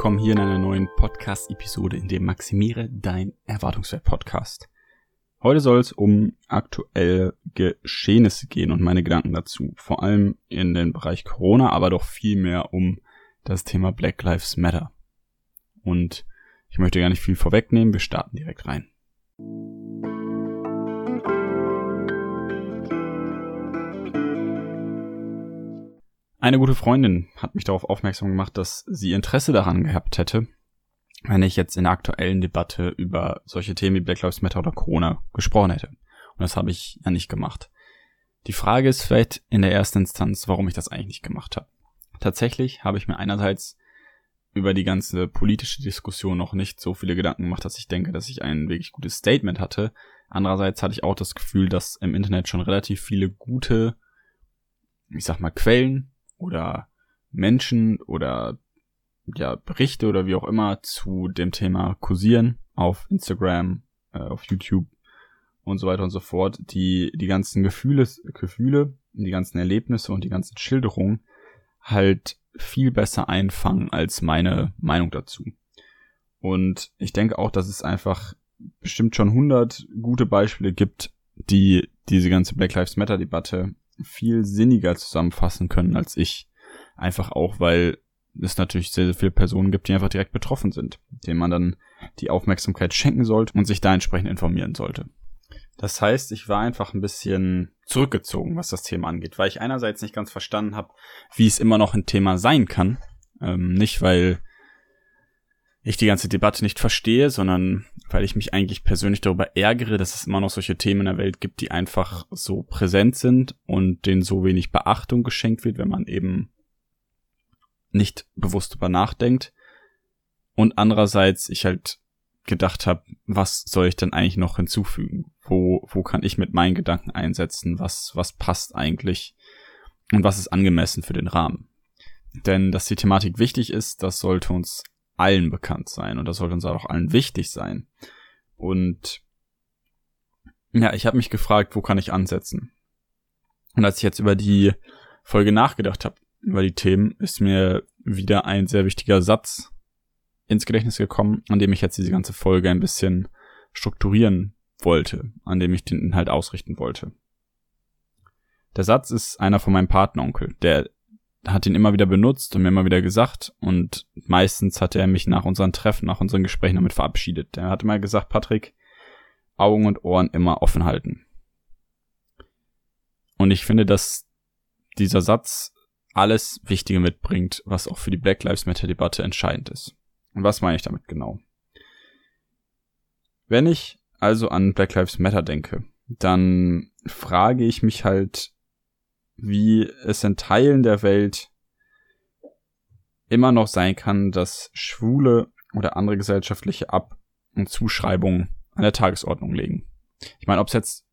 Willkommen hier in einer neuen Podcast-Episode in dem Maximiere dein Erwartungswert Podcast. Heute soll es um aktuelle Geschehnisse gehen und meine Gedanken dazu. Vor allem in den Bereich Corona, aber doch viel mehr um das Thema Black Lives Matter. Und ich möchte gar nicht viel vorwegnehmen, wir starten direkt rein. Eine gute Freundin hat mich darauf aufmerksam gemacht, dass sie Interesse daran gehabt hätte, wenn ich jetzt in der aktuellen Debatte über solche Themen wie Black Lives Matter oder Corona gesprochen hätte. Und das habe ich ja nicht gemacht. Die Frage ist vielleicht in der ersten Instanz, warum ich das eigentlich nicht gemacht habe. Tatsächlich habe ich mir einerseits über die ganze politische Diskussion noch nicht so viele Gedanken gemacht, dass ich denke, dass ich ein wirklich gutes Statement hatte. Andererseits hatte ich auch das Gefühl, dass im Internet schon relativ viele gute, ich sag mal, Quellen oder Menschen oder ja, Berichte oder wie auch immer zu dem Thema kursieren auf Instagram, äh, auf YouTube und so weiter und so fort, die die ganzen Gefühle, Gefühle, die ganzen Erlebnisse und die ganzen Schilderungen halt viel besser einfangen als meine Meinung dazu. Und ich denke auch, dass es einfach bestimmt schon 100 gute Beispiele gibt, die diese ganze Black Lives Matter Debatte viel sinniger zusammenfassen können als ich. Einfach auch, weil es natürlich sehr, sehr viele Personen gibt, die einfach direkt betroffen sind, denen man dann die Aufmerksamkeit schenken sollte und sich da entsprechend informieren sollte. Das heißt, ich war einfach ein bisschen zurückgezogen, was das Thema angeht, weil ich einerseits nicht ganz verstanden habe, wie es immer noch ein Thema sein kann. Ähm, nicht, weil ich die ganze Debatte nicht verstehe, sondern weil ich mich eigentlich persönlich darüber ärgere, dass es immer noch solche Themen in der Welt gibt, die einfach so präsent sind und denen so wenig Beachtung geschenkt wird, wenn man eben nicht bewusst drüber nachdenkt. Und andererseits ich halt gedacht habe, was soll ich denn eigentlich noch hinzufügen? Wo, wo kann ich mit meinen Gedanken einsetzen? Was, was passt eigentlich? Und was ist angemessen für den Rahmen? Denn dass die Thematik wichtig ist, das sollte uns allen bekannt sein und das sollte uns auch allen wichtig sein. Und ja, ich habe mich gefragt, wo kann ich ansetzen? Und als ich jetzt über die Folge nachgedacht habe, über die Themen, ist mir wieder ein sehr wichtiger Satz ins Gedächtnis gekommen, an dem ich jetzt diese ganze Folge ein bisschen strukturieren wollte, an dem ich den Inhalt ausrichten wollte. Der Satz ist einer von meinem Patenonkel, der hat ihn immer wieder benutzt und mir immer wieder gesagt und meistens hat er mich nach unseren Treffen, nach unseren Gesprächen damit verabschiedet. Er hat immer gesagt, Patrick, Augen und Ohren immer offen halten. Und ich finde, dass dieser Satz alles Wichtige mitbringt, was auch für die Black Lives Matter Debatte entscheidend ist. Und was meine ich damit genau? Wenn ich also an Black Lives Matter denke, dann frage ich mich halt, wie es in Teilen der Welt immer noch sein kann, dass Schwule oder andere gesellschaftliche Ab- und Zuschreibungen an der Tagesordnung legen. Ich meine, ob es jetzt,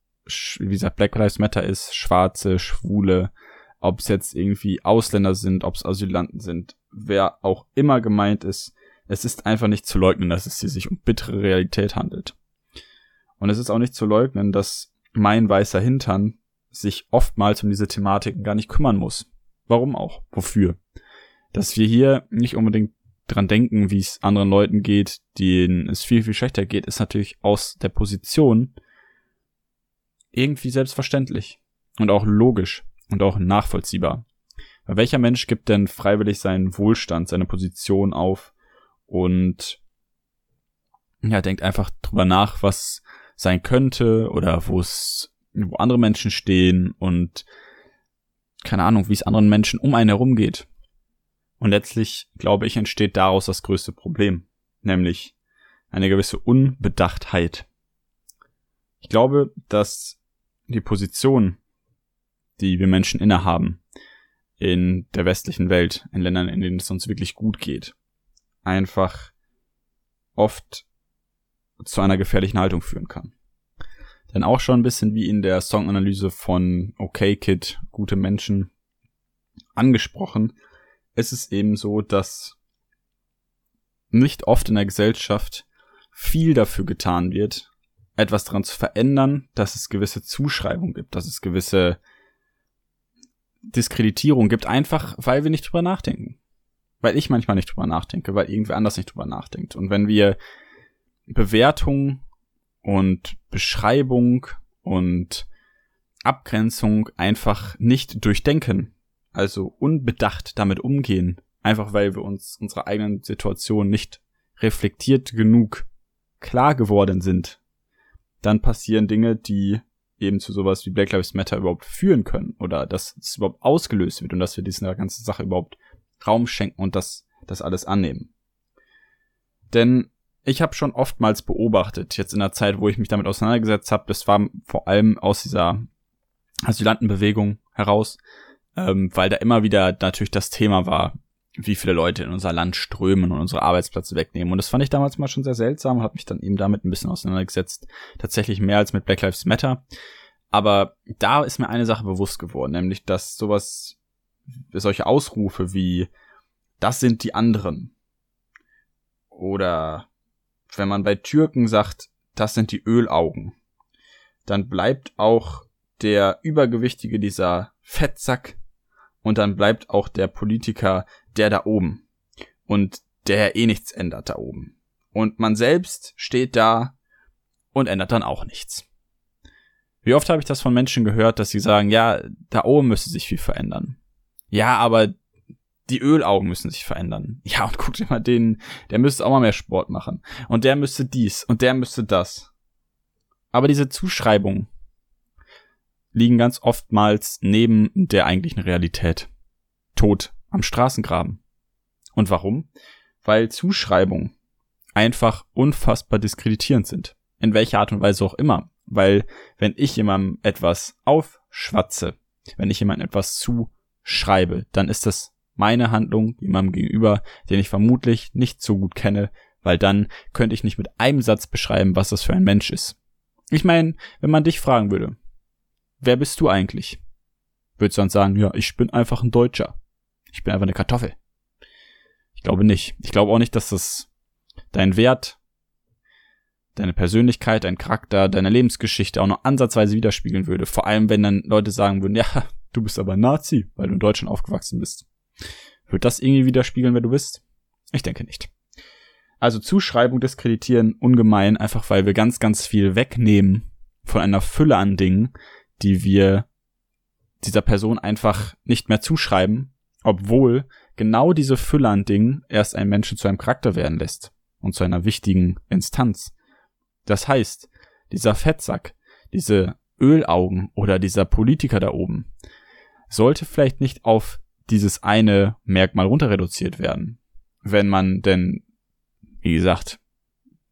wie gesagt, Black Lives Matter ist, Schwarze, Schwule, ob es jetzt irgendwie Ausländer sind, ob es Asylanten sind, wer auch immer gemeint ist, es ist einfach nicht zu leugnen, dass es hier sich um bittere Realität handelt. Und es ist auch nicht zu leugnen, dass mein weißer Hintern sich oftmals um diese Thematiken gar nicht kümmern muss. Warum auch? Wofür? Dass wir hier nicht unbedingt dran denken, wie es anderen Leuten geht, denen es viel, viel schlechter geht, ist natürlich aus der Position irgendwie selbstverständlich und auch logisch und auch nachvollziehbar. Weil welcher Mensch gibt denn freiwillig seinen Wohlstand, seine Position auf und ja, denkt einfach drüber nach, was sein könnte oder wo es, wo andere Menschen stehen und keine Ahnung, wie es anderen Menschen um einen herum geht. Und letztlich, glaube ich, entsteht daraus das größte Problem, nämlich eine gewisse Unbedachtheit. Ich glaube, dass die Position, die wir Menschen innehaben in der westlichen Welt, in Ländern, in denen es uns wirklich gut geht, einfach oft zu einer gefährlichen Haltung führen kann. Denn auch schon ein bisschen wie in der Songanalyse von Okay Kid, gute Menschen, angesprochen, ist es eben so, dass nicht oft in der Gesellschaft viel dafür getan wird, etwas daran zu verändern, dass es gewisse Zuschreibungen gibt, dass es gewisse Diskreditierung gibt, einfach weil wir nicht drüber nachdenken. weil ich manchmal nicht drüber nachdenke, weil irgendwer anders nicht drüber nachdenkt. Und wenn wir Bewertung und Beschreibung und Abgrenzung einfach nicht durchdenken, also unbedacht damit umgehen, einfach weil wir uns unserer eigenen Situation nicht reflektiert genug klar geworden sind, dann passieren Dinge, die eben zu sowas wie Black Lives Matter überhaupt führen können oder dass es überhaupt ausgelöst wird und dass wir dieser ganzen Sache überhaupt Raum schenken und das, das alles annehmen. Denn ich habe schon oftmals beobachtet, jetzt in der Zeit, wo ich mich damit auseinandergesetzt habe, das war vor allem aus dieser Asylantenbewegung heraus, ähm, weil da immer wieder natürlich das Thema war, wie viele Leute in unser Land strömen und unsere Arbeitsplätze wegnehmen. Und das fand ich damals mal schon sehr seltsam und habe mich dann eben damit ein bisschen auseinandergesetzt. Tatsächlich mehr als mit Black Lives Matter. Aber da ist mir eine Sache bewusst geworden, nämlich dass sowas, solche Ausrufe wie das sind die anderen oder wenn man bei Türken sagt, das sind die Ölaugen, dann bleibt auch der Übergewichtige dieser Fettsack und dann bleibt auch der Politiker der da oben und der eh nichts ändert da oben. Und man selbst steht da und ändert dann auch nichts. Wie oft habe ich das von Menschen gehört, dass sie sagen, ja, da oben müsste sich viel verändern. Ja, aber die Ölaugen müssen sich verändern. Ja, und guck dir mal den, der müsste auch mal mehr Sport machen. Und der müsste dies und der müsste das. Aber diese Zuschreibungen liegen ganz oftmals neben der eigentlichen Realität. Tod am Straßengraben. Und warum? Weil Zuschreibungen einfach unfassbar diskreditierend sind. In welcher Art und Weise auch immer. Weil wenn ich jemandem etwas aufschwatze, wenn ich jemandem etwas zuschreibe, dann ist das meine Handlung jemandem gegenüber, den ich vermutlich nicht so gut kenne, weil dann könnte ich nicht mit einem Satz beschreiben, was das für ein Mensch ist. Ich meine, wenn man dich fragen würde, wer bist du eigentlich? Würdest du dann sagen, ja, ich bin einfach ein Deutscher. Ich bin einfach eine Kartoffel. Ich glaube nicht. Ich glaube auch nicht, dass das dein Wert, deine Persönlichkeit, dein Charakter, deine Lebensgeschichte auch noch ansatzweise widerspiegeln würde. Vor allem, wenn dann Leute sagen würden, ja, du bist aber Nazi, weil du in Deutschland aufgewachsen bist. Wird das irgendwie widerspiegeln, wer du bist? Ich denke nicht. Also Zuschreibung diskreditieren ungemein, einfach weil wir ganz, ganz viel wegnehmen von einer Fülle an Dingen, die wir dieser Person einfach nicht mehr zuschreiben, obwohl genau diese Fülle an Dingen erst einen Menschen zu einem Charakter werden lässt und zu einer wichtigen Instanz. Das heißt, dieser Fettsack, diese Ölaugen oder dieser Politiker da oben sollte vielleicht nicht auf dieses eine Merkmal runter reduziert werden. Wenn man denn, wie gesagt,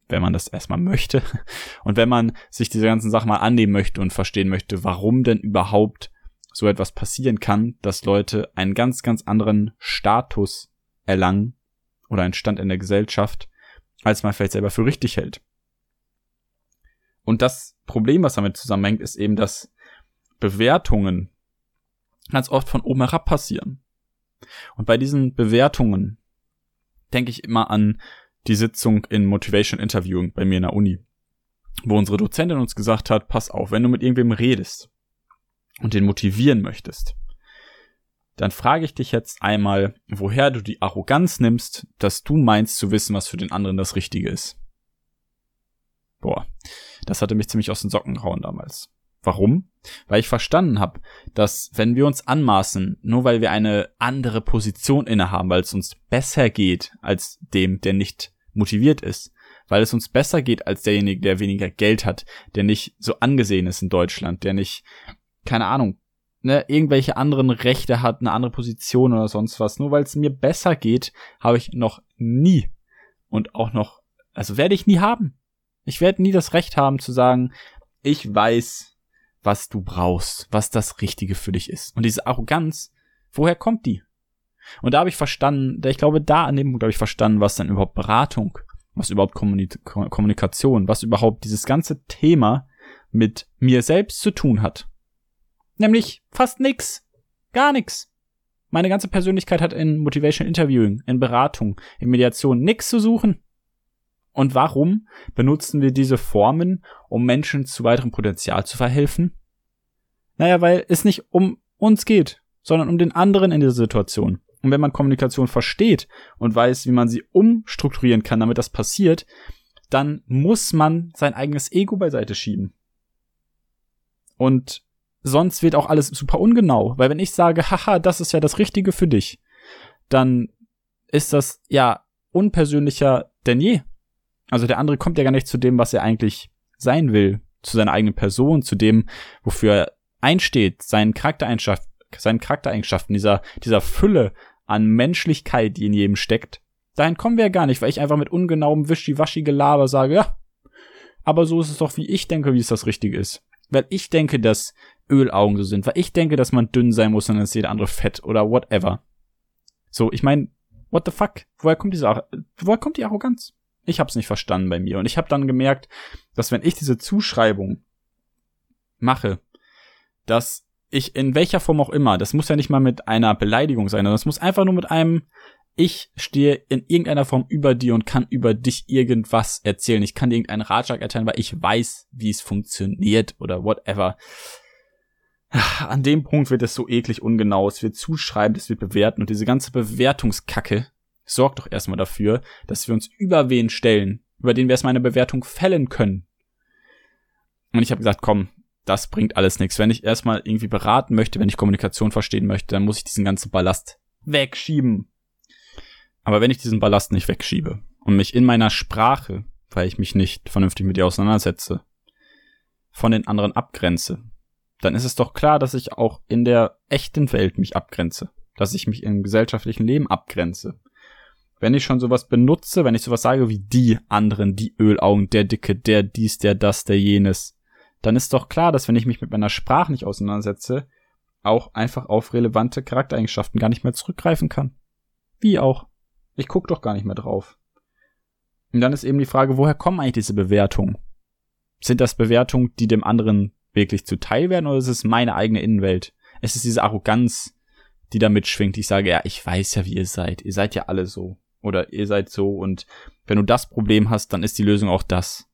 wenn man das erstmal möchte und wenn man sich diese ganzen Sachen mal annehmen möchte und verstehen möchte, warum denn überhaupt so etwas passieren kann, dass Leute einen ganz, ganz anderen Status erlangen oder einen Stand in der Gesellschaft, als man vielleicht selber für richtig hält. Und das Problem, was damit zusammenhängt, ist eben, dass Bewertungen ganz oft von oben herab passieren. Und bei diesen Bewertungen denke ich immer an die Sitzung in Motivation Interviewing bei mir in der Uni, wo unsere Dozentin uns gesagt hat, pass auf, wenn du mit irgendwem redest, und den motivieren möchtest, dann frage ich dich jetzt einmal, woher du die Arroganz nimmst, dass du meinst zu wissen, was für den anderen das Richtige ist. Boah, das hatte mich ziemlich aus den Socken gehauen damals. Warum? Weil ich verstanden habe, dass wenn wir uns anmaßen, nur weil wir eine andere Position innehaben, weil es uns besser geht als dem, der nicht motiviert ist, weil es uns besser geht als derjenige, der weniger Geld hat, der nicht so angesehen ist in Deutschland, der nicht keine Ahnung, ne, irgendwelche anderen Rechte hat, eine andere Position oder sonst was. Nur weil es mir besser geht, habe ich noch nie und auch noch, also werde ich nie haben. Ich werde nie das Recht haben zu sagen, ich weiß, was du brauchst, was das Richtige für dich ist. Und diese Arroganz, woher kommt die? Und da habe ich verstanden, ich glaube, da an dem Punkt habe ich verstanden, was dann überhaupt Beratung, was überhaupt Kommunik Kommunikation, was überhaupt dieses ganze Thema mit mir selbst zu tun hat. Nämlich fast nix. Gar nix. Meine ganze Persönlichkeit hat in Motivation Interviewing, in Beratung, in Mediation nix zu suchen. Und warum benutzen wir diese Formen, um Menschen zu weiterem Potenzial zu verhelfen? Naja, weil es nicht um uns geht, sondern um den anderen in dieser Situation. Und wenn man Kommunikation versteht und weiß, wie man sie umstrukturieren kann, damit das passiert, dann muss man sein eigenes Ego beiseite schieben. Und sonst wird auch alles super ungenau, weil wenn ich sage, haha, das ist ja das Richtige für dich, dann ist das ja unpersönlicher denn je. Also der andere kommt ja gar nicht zu dem, was er eigentlich sein will, zu seiner eigenen Person, zu dem, wofür er einsteht, seinen Charaktereigenschaften, seinen Charaktereigenschaften, dieser, dieser Fülle an Menschlichkeit, die in jedem steckt. Dahin kommen wir ja gar nicht, weil ich einfach mit ungenauem Wischiwaschi-Gelaber sage, ja, aber so ist es doch, wie ich denke, wie es das Richtige ist. Weil ich denke, dass Ölaugen so sind, weil ich denke, dass man dünn sein muss und dann ist jeder andere fett oder whatever. So, ich meine, what the fuck? Woher kommt diese, woher kommt die Arroganz? Ich hab's nicht verstanden bei mir und ich habe dann gemerkt, dass wenn ich diese Zuschreibung mache, dass ich in welcher Form auch immer, das muss ja nicht mal mit einer Beleidigung sein, sondern es muss einfach nur mit einem, ich stehe in irgendeiner Form über dir und kann über dich irgendwas erzählen. Ich kann dir irgendeinen Ratschlag erteilen, weil ich weiß, wie es funktioniert oder whatever. An dem Punkt wird es so eklig ungenau. Es wird zuschreiben, es wird bewerten und diese ganze Bewertungskacke sorgt doch erstmal dafür, dass wir uns über wen stellen, über den wir erstmal eine Bewertung fällen können. Und ich habe gesagt, komm, das bringt alles nichts. Wenn ich erstmal irgendwie beraten möchte, wenn ich Kommunikation verstehen möchte, dann muss ich diesen ganzen Ballast wegschieben. Aber wenn ich diesen Ballast nicht wegschiebe und mich in meiner Sprache, weil ich mich nicht vernünftig mit ihr auseinandersetze, von den anderen abgrenze, dann ist es doch klar, dass ich auch in der echten Welt mich abgrenze, dass ich mich im gesellschaftlichen Leben abgrenze. Wenn ich schon sowas benutze, wenn ich sowas sage wie die anderen, die Ölaugen, der Dicke, der dies, der das, der jenes, dann ist doch klar, dass wenn ich mich mit meiner Sprache nicht auseinandersetze, auch einfach auf relevante Charaktereigenschaften gar nicht mehr zurückgreifen kann. Wie auch. Ich guck doch gar nicht mehr drauf. Und dann ist eben die Frage, woher kommen eigentlich diese Bewertungen? Sind das Bewertungen, die dem anderen wirklich zuteil werden oder ist es meine eigene Innenwelt? Es ist diese Arroganz, die da mitschwingt. Ich sage, ja, ich weiß ja, wie ihr seid. Ihr seid ja alle so. Oder ihr seid so. Und wenn du das Problem hast, dann ist die Lösung auch das.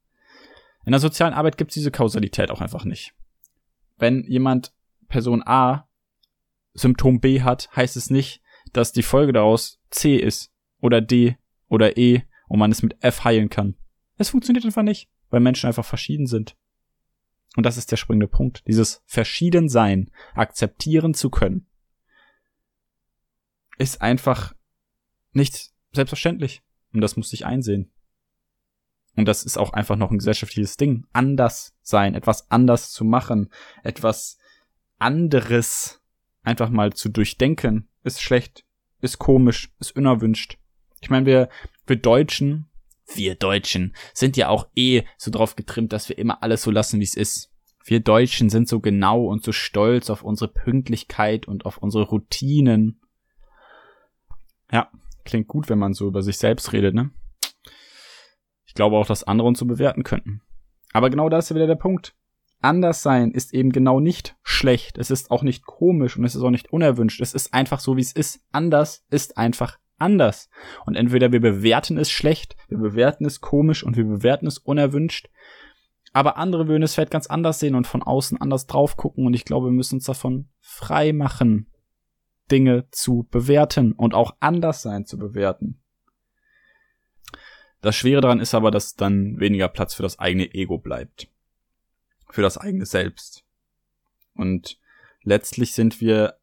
In der sozialen Arbeit gibt es diese Kausalität auch einfach nicht. Wenn jemand Person A Symptom B hat, heißt es nicht, dass die Folge daraus C ist oder D oder E und man es mit F heilen kann. Es funktioniert einfach nicht, weil Menschen einfach verschieden sind. Und das ist der springende Punkt. Dieses Verschiedensein akzeptieren zu können, ist einfach nicht selbstverständlich. Und das muss ich einsehen. Und das ist auch einfach noch ein gesellschaftliches Ding. Anders sein, etwas anders zu machen, etwas anderes einfach mal zu durchdenken, ist schlecht, ist komisch, ist unerwünscht. Ich meine, wir, wir Deutschen, wir Deutschen sind ja auch eh so drauf getrimmt, dass wir immer alles so lassen, wie es ist. Wir Deutschen sind so genau und so stolz auf unsere Pünktlichkeit und auf unsere Routinen. Ja, klingt gut, wenn man so über sich selbst redet, ne? Ich glaube auch, dass andere uns so bewerten könnten. Aber genau das ist wieder der Punkt. Anders sein ist eben genau nicht schlecht. Es ist auch nicht komisch und es ist auch nicht unerwünscht. Es ist einfach so, wie es ist. Anders ist einfach anders. Und entweder wir bewerten es schlecht, wir bewerten es komisch und wir bewerten es unerwünscht. Aber andere würden es vielleicht ganz anders sehen und von außen anders drauf gucken. Und ich glaube, wir müssen uns davon frei machen, Dinge zu bewerten und auch anders sein zu bewerten. Das Schwere daran ist aber, dass dann weniger Platz für das eigene Ego bleibt. Für das eigene Selbst. Und letztlich sind wir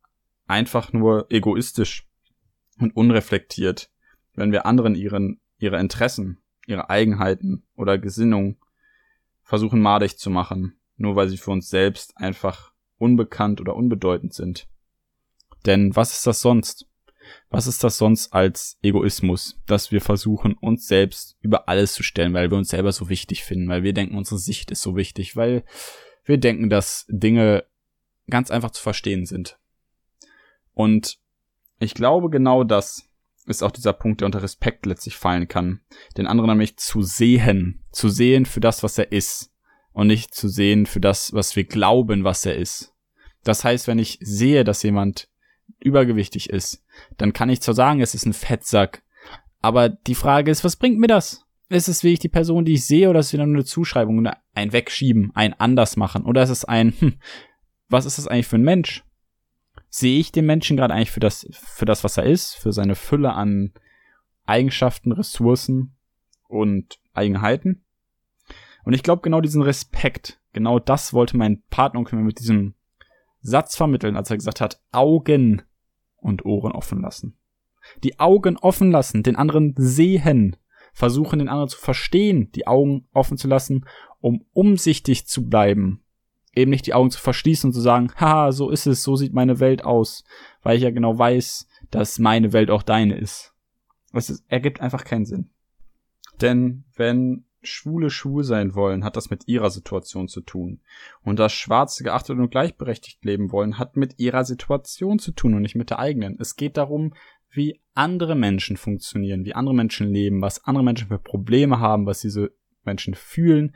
einfach nur egoistisch und unreflektiert, wenn wir anderen ihren, ihre Interessen, ihre Eigenheiten oder Gesinnung versuchen madig zu machen, nur weil sie für uns selbst einfach unbekannt oder unbedeutend sind. Denn was ist das sonst? Was ist das sonst als Egoismus, dass wir versuchen, uns selbst über alles zu stellen, weil wir uns selber so wichtig finden, weil wir denken, unsere Sicht ist so wichtig, weil wir denken, dass Dinge ganz einfach zu verstehen sind. Und ich glaube, genau das ist auch dieser Punkt, der unter Respekt letztlich fallen kann. Den anderen nämlich zu sehen, zu sehen für das, was er ist und nicht zu sehen für das, was wir glauben, was er ist. Das heißt, wenn ich sehe, dass jemand übergewichtig ist, dann kann ich zwar sagen, es ist ein Fettsack, aber die Frage ist, was bringt mir das? Ist es wirklich die Person, die ich sehe, oder ist es wieder nur eine Zuschreibung, ein Wegschieben, ein anders machen, oder ist es ein, hm, was ist das eigentlich für ein Mensch? Sehe ich den Menschen gerade eigentlich für das, für das, was er ist, für seine Fülle an Eigenschaften, Ressourcen und Eigenheiten? Und ich glaube, genau diesen Respekt, genau das wollte mein Partner mit diesem Satz vermitteln, als er gesagt hat, Augen und Ohren offen lassen. Die Augen offen lassen, den anderen sehen, versuchen den anderen zu verstehen, die Augen offen zu lassen, um umsichtig zu bleiben. Eben nicht die Augen zu verschließen und zu sagen, haha, so ist es, so sieht meine Welt aus, weil ich ja genau weiß, dass meine Welt auch deine ist. Es ergibt einfach keinen Sinn. Denn wenn Schwule schwul sein wollen, hat das mit ihrer Situation zu tun. Und das Schwarze geachtet und gleichberechtigt leben wollen, hat mit ihrer Situation zu tun und nicht mit der eigenen. Es geht darum, wie andere Menschen funktionieren, wie andere Menschen leben, was andere Menschen für Probleme haben, was diese Menschen fühlen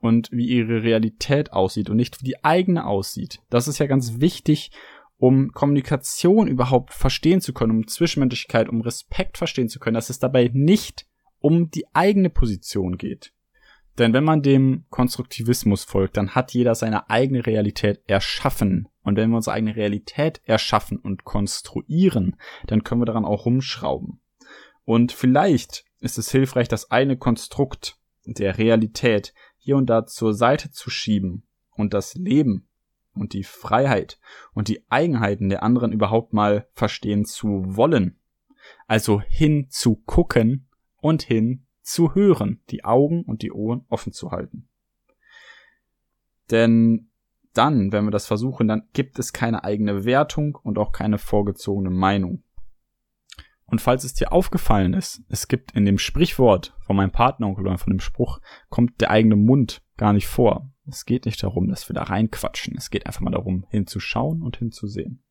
und wie ihre Realität aussieht und nicht wie die eigene aussieht. Das ist ja ganz wichtig, um Kommunikation überhaupt verstehen zu können, um Zwischenmenschlichkeit, um Respekt verstehen zu können, dass es dabei nicht um die eigene Position geht. Denn wenn man dem Konstruktivismus folgt, dann hat jeder seine eigene Realität erschaffen. Und wenn wir unsere eigene Realität erschaffen und konstruieren, dann können wir daran auch rumschrauben. Und vielleicht ist es hilfreich, das eine Konstrukt der Realität hier und da zur Seite zu schieben und das Leben und die Freiheit und die Eigenheiten der anderen überhaupt mal verstehen zu wollen. Also hinzugucken und hin zu hören, die Augen und die Ohren offen zu halten. Denn dann, wenn wir das versuchen, dann gibt es keine eigene Wertung und auch keine vorgezogene Meinung. Und falls es dir aufgefallen ist, es gibt in dem Sprichwort von meinem Partneronkel oder von dem Spruch, kommt der eigene Mund gar nicht vor. Es geht nicht darum, dass wir da reinquatschen. Es geht einfach mal darum, hinzuschauen und hinzusehen.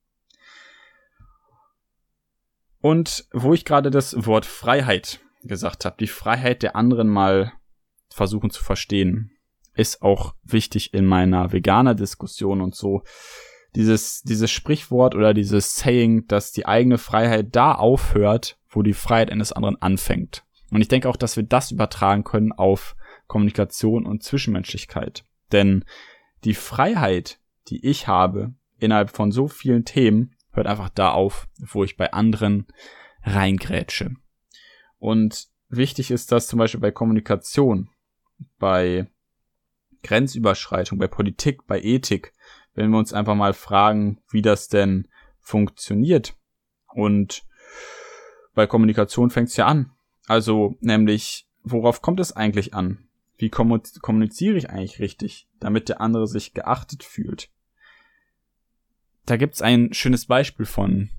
Und wo ich gerade das Wort Freiheit gesagt habe, die Freiheit der anderen mal versuchen zu verstehen, ist auch wichtig in meiner veganer Diskussion und so. Dieses, dieses Sprichwort oder dieses Saying, dass die eigene Freiheit da aufhört, wo die Freiheit eines anderen anfängt. Und ich denke auch, dass wir das übertragen können auf Kommunikation und Zwischenmenschlichkeit. Denn die Freiheit, die ich habe, innerhalb von so vielen Themen, hört einfach da auf, wo ich bei anderen reingrätsche. Und wichtig ist das zum Beispiel bei Kommunikation, bei Grenzüberschreitung, bei Politik, bei Ethik, wenn wir uns einfach mal fragen, wie das denn funktioniert. Und bei Kommunikation fängt es ja an. Also nämlich, worauf kommt es eigentlich an? Wie kommuniziere ich eigentlich richtig, damit der andere sich geachtet fühlt? Da gibt's ein schönes Beispiel von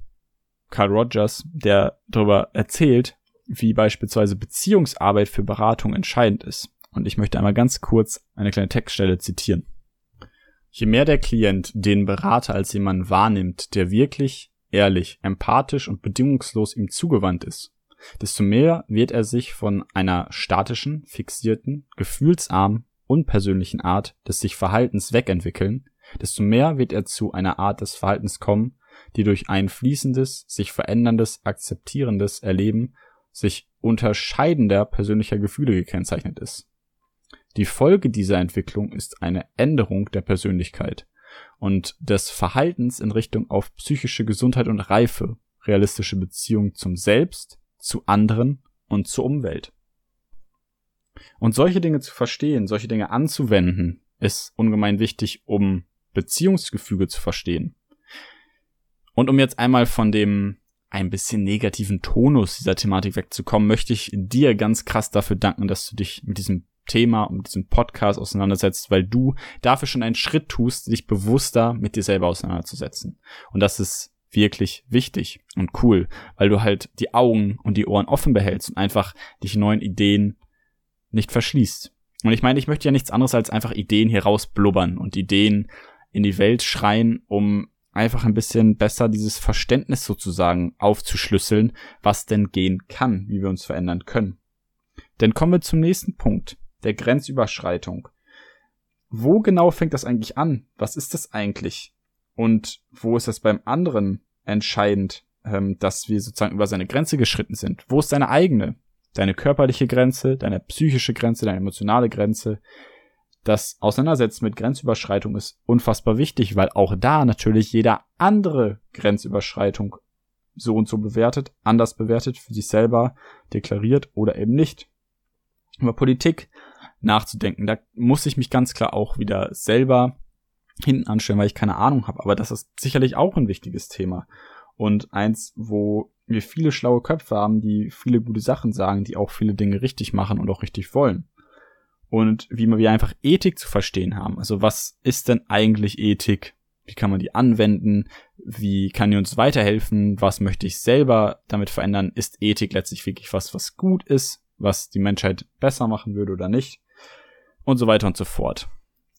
Carl Rogers, der darüber erzählt, wie beispielsweise Beziehungsarbeit für Beratung entscheidend ist. Und ich möchte einmal ganz kurz eine kleine Textstelle zitieren. Je mehr der Klient den Berater als jemanden wahrnimmt, der wirklich, ehrlich, empathisch und bedingungslos ihm zugewandt ist, desto mehr wird er sich von einer statischen, fixierten, gefühlsarmen, unpersönlichen Art des sich Verhaltens wegentwickeln, desto mehr wird er zu einer Art des Verhaltens kommen, die durch ein fließendes, sich veränderndes, akzeptierendes Erleben sich unterscheidender persönlicher Gefühle gekennzeichnet ist. Die Folge dieser Entwicklung ist eine Änderung der Persönlichkeit und des Verhaltens in Richtung auf psychische Gesundheit und Reife, realistische Beziehung zum Selbst, zu anderen und zur Umwelt. Und solche Dinge zu verstehen, solche Dinge anzuwenden, ist ungemein wichtig, um Beziehungsgefüge zu verstehen. Und um jetzt einmal von dem ein bisschen negativen Tonus dieser Thematik wegzukommen, möchte ich dir ganz krass dafür danken, dass du dich mit diesem Thema und diesem Podcast auseinandersetzt, weil du dafür schon einen Schritt tust, dich bewusster mit dir selber auseinanderzusetzen. Und das ist wirklich wichtig und cool, weil du halt die Augen und die Ohren offen behältst und einfach dich neuen Ideen nicht verschließt. Und ich meine, ich möchte ja nichts anderes als einfach Ideen hier rausblubbern und Ideen in die Welt schreien, um einfach ein bisschen besser dieses Verständnis sozusagen aufzuschlüsseln, was denn gehen kann, wie wir uns verändern können. Denn kommen wir zum nächsten Punkt, der Grenzüberschreitung. Wo genau fängt das eigentlich an? Was ist das eigentlich? Und wo ist das beim anderen entscheidend, ähm, dass wir sozusagen über seine Grenze geschritten sind? Wo ist deine eigene? Deine körperliche Grenze, deine psychische Grenze, deine emotionale Grenze, das Auseinandersetzen mit Grenzüberschreitung ist unfassbar wichtig, weil auch da natürlich jeder andere Grenzüberschreitung so und so bewertet, anders bewertet, für sich selber deklariert oder eben nicht. Über Politik nachzudenken, da muss ich mich ganz klar auch wieder selber hinten anstellen, weil ich keine Ahnung habe. Aber das ist sicherlich auch ein wichtiges Thema. Und eins, wo wir viele schlaue Köpfe haben, die viele gute Sachen sagen, die auch viele Dinge richtig machen und auch richtig wollen. Und wie wir einfach Ethik zu verstehen haben. Also was ist denn eigentlich Ethik? Wie kann man die anwenden? Wie kann die uns weiterhelfen? Was möchte ich selber damit verändern? Ist Ethik letztlich wirklich was, was gut ist? Was die Menschheit besser machen würde oder nicht? Und so weiter und so fort.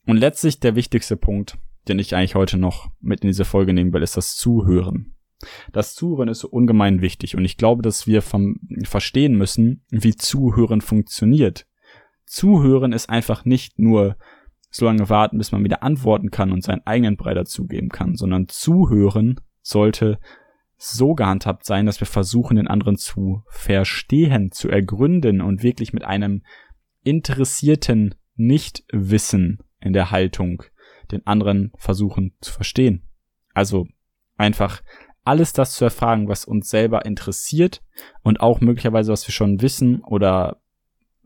Und letztlich der wichtigste Punkt, den ich eigentlich heute noch mit in diese Folge nehmen will, ist das Zuhören. Das Zuhören ist so ungemein wichtig und ich glaube, dass wir verstehen müssen, wie Zuhören funktioniert. Zuhören ist einfach nicht nur so lange warten, bis man wieder antworten kann und seinen eigenen Brei dazugeben kann, sondern Zuhören sollte so gehandhabt sein, dass wir versuchen, den anderen zu verstehen, zu ergründen und wirklich mit einem interessierten Nichtwissen in der Haltung den anderen versuchen zu verstehen. Also einfach alles das zu erfragen, was uns selber interessiert und auch möglicherweise, was wir schon wissen oder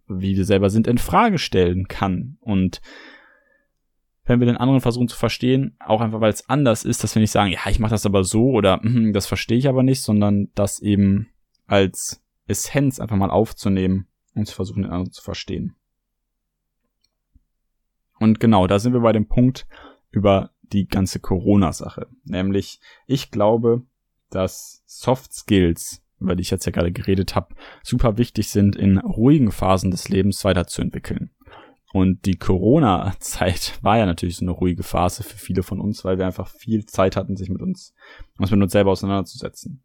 wie wir selber sind, in Frage stellen kann. Und wenn wir den anderen versuchen zu verstehen, auch einfach weil es anders ist, dass wir nicht sagen, ja, ich mache das aber so oder hm, das verstehe ich aber nicht, sondern das eben als Essenz einfach mal aufzunehmen und zu versuchen, den anderen zu verstehen. Und genau, da sind wir bei dem Punkt über die ganze Corona-Sache. Nämlich, ich glaube, dass Soft Skills, über die ich jetzt ja gerade geredet habe, super wichtig sind, in ruhigen Phasen des Lebens weiterzuentwickeln. Und die Corona-Zeit war ja natürlich so eine ruhige Phase für viele von uns, weil wir einfach viel Zeit hatten, sich mit uns, uns mit uns selber auseinanderzusetzen.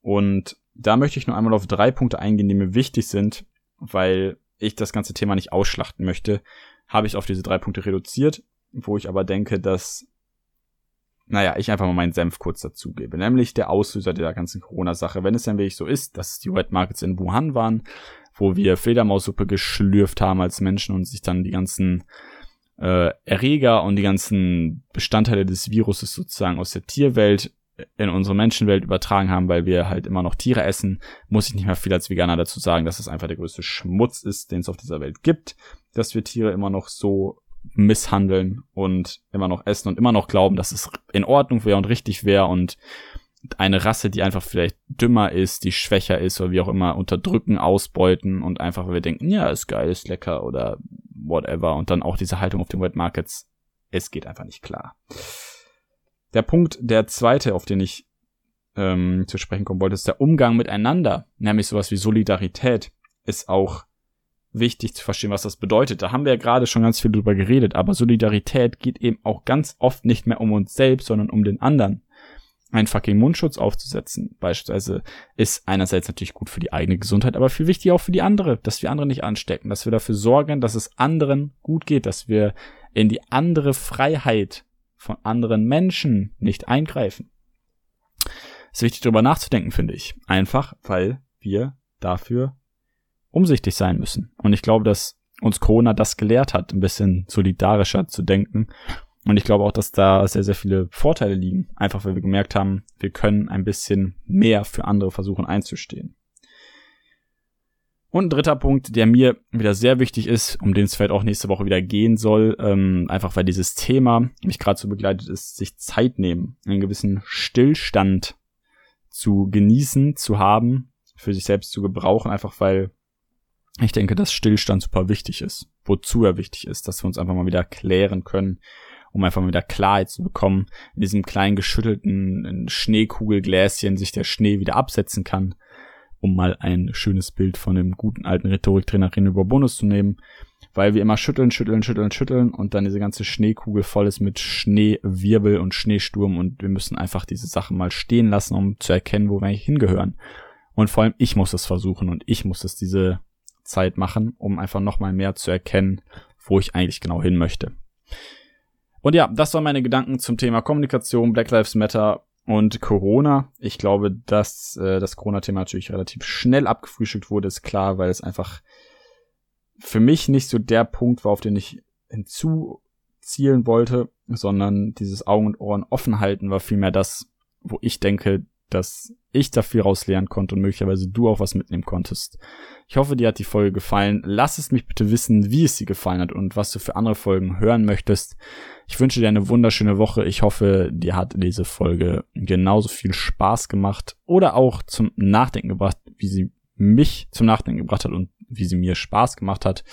Und da möchte ich nur einmal auf drei Punkte eingehen, die mir wichtig sind, weil ich das ganze Thema nicht ausschlachten möchte, habe ich auf diese drei Punkte reduziert, wo ich aber denke, dass, naja, ich einfach mal meinen Senf kurz dazugebe. Nämlich der Auslöser der ganzen Corona-Sache. Wenn es dann wirklich so ist, dass die Wet Markets in Wuhan waren, wo wir Fledermaussuppe geschlürft haben als Menschen und sich dann die ganzen äh, Erreger und die ganzen Bestandteile des Viruses sozusagen aus der Tierwelt in unsere Menschenwelt übertragen haben, weil wir halt immer noch Tiere essen, muss ich nicht mehr viel als Veganer dazu sagen, dass es einfach der größte Schmutz ist, den es auf dieser Welt gibt, dass wir Tiere immer noch so misshandeln und immer noch essen und immer noch glauben, dass es in Ordnung wäre und richtig wäre und eine Rasse, die einfach vielleicht dümmer ist, die schwächer ist oder wie auch immer unterdrücken, ausbeuten und einfach, wir denken, ja, ist geil, ist lecker oder whatever und dann auch diese Haltung auf den Wet Markets, es geht einfach nicht klar. Der Punkt, der zweite, auf den ich ähm, zu sprechen kommen wollte, ist der Umgang miteinander, nämlich sowas wie Solidarität, ist auch wichtig zu verstehen, was das bedeutet. Da haben wir ja gerade schon ganz viel drüber geredet, aber Solidarität geht eben auch ganz oft nicht mehr um uns selbst, sondern um den anderen. Ein fucking Mundschutz aufzusetzen, beispielsweise, ist einerseits natürlich gut für die eigene Gesundheit, aber viel wichtiger auch für die andere, dass wir andere nicht anstecken, dass wir dafür sorgen, dass es anderen gut geht, dass wir in die andere Freiheit von anderen Menschen nicht eingreifen. Ist wichtig darüber nachzudenken, finde ich. Einfach, weil wir dafür umsichtig sein müssen. Und ich glaube, dass uns Corona das gelehrt hat, ein bisschen solidarischer zu denken. Und ich glaube auch, dass da sehr, sehr viele Vorteile liegen. Einfach weil wir gemerkt haben, wir können ein bisschen mehr für andere versuchen einzustehen. Und ein dritter Punkt, der mir wieder sehr wichtig ist, um den es vielleicht auch nächste Woche wieder gehen soll, ähm, einfach weil dieses Thema mich gerade so begleitet ist, sich Zeit nehmen, einen gewissen Stillstand zu genießen, zu haben, für sich selbst zu gebrauchen, einfach weil ich denke, dass Stillstand super wichtig ist. Wozu er wichtig ist, dass wir uns einfach mal wieder klären können, um einfach mal wieder Klarheit zu bekommen. In diesem kleinen geschüttelten Schneekugelgläschen sich der Schnee wieder absetzen kann um mal ein schönes Bild von dem guten alten Rhetoriktrainer René Bonus zu nehmen, weil wir immer schütteln, schütteln, schütteln, schütteln und dann diese ganze Schneekugel voll ist mit Schneewirbel und Schneesturm und wir müssen einfach diese Sachen mal stehen lassen, um zu erkennen, wo wir eigentlich hingehören. Und vor allem ich muss das versuchen und ich muss das diese Zeit machen, um einfach nochmal mehr zu erkennen, wo ich eigentlich genau hin möchte. Und ja, das waren meine Gedanken zum Thema Kommunikation, Black Lives Matter und Corona, ich glaube, dass äh, das Corona-Thema natürlich relativ schnell abgefrühstückt wurde, ist klar, weil es einfach für mich nicht so der Punkt war, auf den ich hinzuzielen wollte, sondern dieses Augen und Ohren offen halten war vielmehr das, wo ich denke, dass ich da viel rauslernen konnte und möglicherweise du auch was mitnehmen konntest. Ich hoffe, dir hat die Folge gefallen. Lass es mich bitte wissen, wie es dir gefallen hat und was du für andere Folgen hören möchtest. Ich wünsche dir eine wunderschöne Woche. Ich hoffe, dir hat diese Folge genauso viel Spaß gemacht oder auch zum Nachdenken gebracht, wie sie mich zum Nachdenken gebracht hat und wie sie mir Spaß gemacht hat.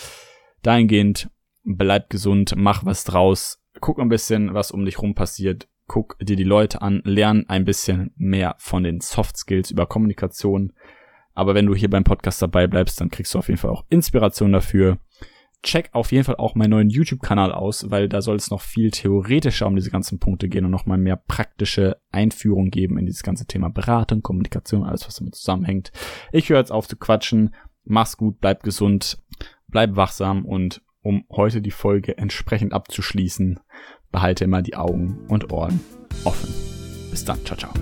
Dahingehend, bleib gesund, mach was draus, guck ein bisschen, was um dich rum passiert guck dir die Leute an, lern ein bisschen mehr von den Soft Skills über Kommunikation. Aber wenn du hier beim Podcast dabei bleibst, dann kriegst du auf jeden Fall auch Inspiration dafür. Check auf jeden Fall auch meinen neuen YouTube-Kanal aus, weil da soll es noch viel theoretischer um diese ganzen Punkte gehen und noch mal mehr praktische Einführung geben in dieses ganze Thema Beratung, Kommunikation, alles was damit zusammenhängt. Ich höre jetzt auf zu quatschen. Mach's gut, bleib gesund, bleib wachsam und um heute die Folge entsprechend abzuschließen, behalte immer die Augen und Ohren offen. Bis dann, ciao, ciao.